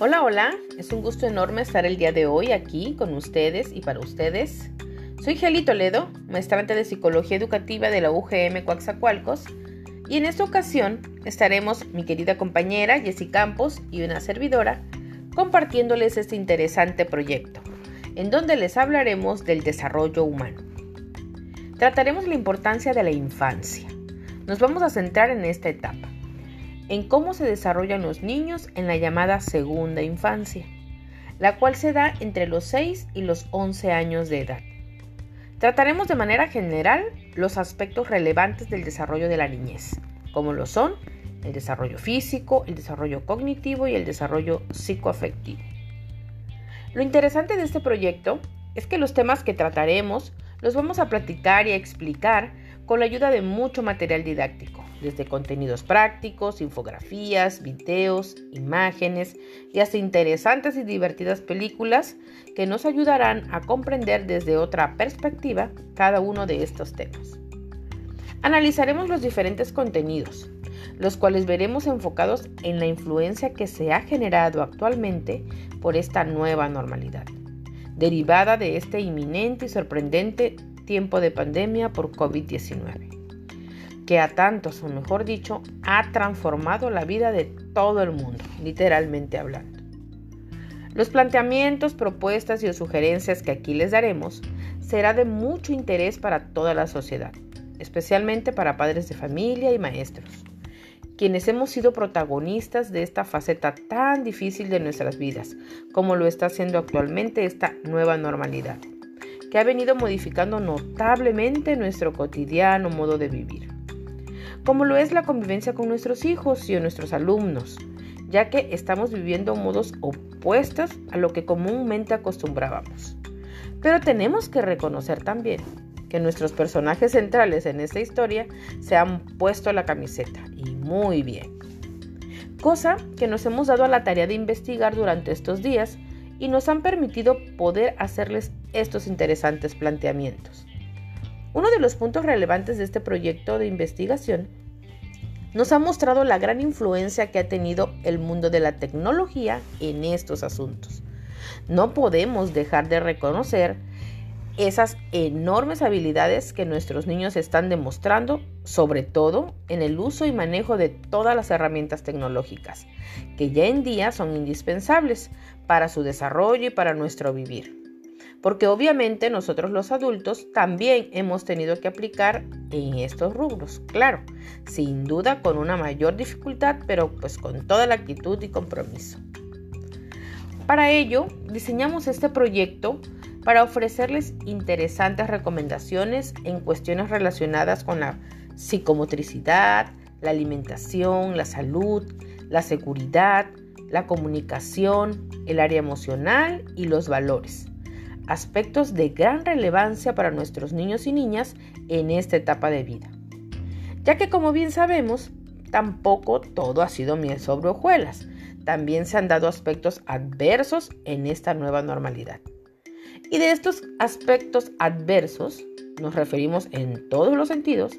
Hola, hola, es un gusto enorme estar el día de hoy aquí con ustedes y para ustedes. Soy Geli Toledo, maestrante de Psicología Educativa de la UGM Coaxacualcos, y en esta ocasión estaremos mi querida compañera Jessy Campos y una servidora compartiéndoles este interesante proyecto, en donde les hablaremos del desarrollo humano. Trataremos la importancia de la infancia. Nos vamos a centrar en esta etapa en cómo se desarrollan los niños en la llamada segunda infancia, la cual se da entre los 6 y los 11 años de edad. Trataremos de manera general los aspectos relevantes del desarrollo de la niñez, como lo son el desarrollo físico, el desarrollo cognitivo y el desarrollo psicoafectivo. Lo interesante de este proyecto es que los temas que trataremos los vamos a platicar y a explicar con la ayuda de mucho material didáctico, desde contenidos prácticos, infografías, videos, imágenes y hasta interesantes y divertidas películas que nos ayudarán a comprender desde otra perspectiva cada uno de estos temas. Analizaremos los diferentes contenidos, los cuales veremos enfocados en la influencia que se ha generado actualmente por esta nueva normalidad, derivada de este inminente y sorprendente tiempo de pandemia por COVID-19, que a tantos, o mejor dicho, ha transformado la vida de todo el mundo, literalmente hablando. Los planteamientos, propuestas y sugerencias que aquí les daremos será de mucho interés para toda la sociedad, especialmente para padres de familia y maestros, quienes hemos sido protagonistas de esta faceta tan difícil de nuestras vidas, como lo está haciendo actualmente esta nueva normalidad que ha venido modificando notablemente nuestro cotidiano modo de vivir, como lo es la convivencia con nuestros hijos y nuestros alumnos, ya que estamos viviendo modos opuestos a lo que comúnmente acostumbrábamos. Pero tenemos que reconocer también que nuestros personajes centrales en esta historia se han puesto la camiseta y muy bien. Cosa que nos hemos dado a la tarea de investigar durante estos días y nos han permitido poder hacerles estos interesantes planteamientos. Uno de los puntos relevantes de este proyecto de investigación nos ha mostrado la gran influencia que ha tenido el mundo de la tecnología en estos asuntos. No podemos dejar de reconocer esas enormes habilidades que nuestros niños están demostrando, sobre todo en el uso y manejo de todas las herramientas tecnológicas, que ya en día son indispensables para su desarrollo y para nuestro vivir. Porque obviamente nosotros los adultos también hemos tenido que aplicar en estos rubros, claro, sin duda con una mayor dificultad, pero pues con toda la actitud y compromiso. Para ello, diseñamos este proyecto para ofrecerles interesantes recomendaciones en cuestiones relacionadas con la psicomotricidad, la alimentación, la salud, la seguridad, la comunicación, el área emocional y los valores. Aspectos de gran relevancia para nuestros niños y niñas en esta etapa de vida. Ya que como bien sabemos, tampoco todo ha sido miel sobre hojuelas. También se han dado aspectos adversos en esta nueva normalidad. Y de estos aspectos adversos, nos referimos en todos los sentidos,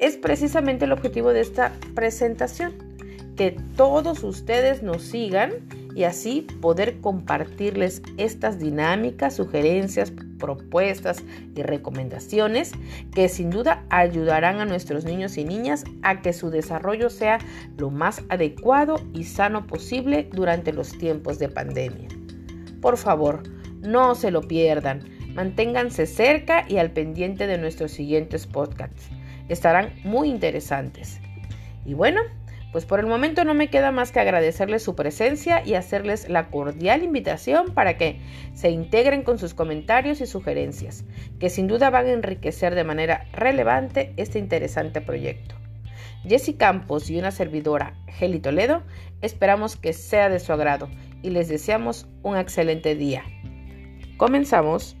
es precisamente el objetivo de esta presentación, que todos ustedes nos sigan y así poder compartirles estas dinámicas, sugerencias, propuestas y recomendaciones que sin duda ayudarán a nuestros niños y niñas a que su desarrollo sea lo más adecuado y sano posible durante los tiempos de pandemia. Por favor, no se lo pierdan. Manténganse cerca y al pendiente de nuestros siguientes podcasts. Estarán muy interesantes. Y bueno, pues por el momento no me queda más que agradecerles su presencia y hacerles la cordial invitación para que se integren con sus comentarios y sugerencias, que sin duda van a enriquecer de manera relevante este interesante proyecto. Jessy Campos y una servidora, Geli Toledo, esperamos que sea de su agrado y les deseamos un excelente día. Comenzamos.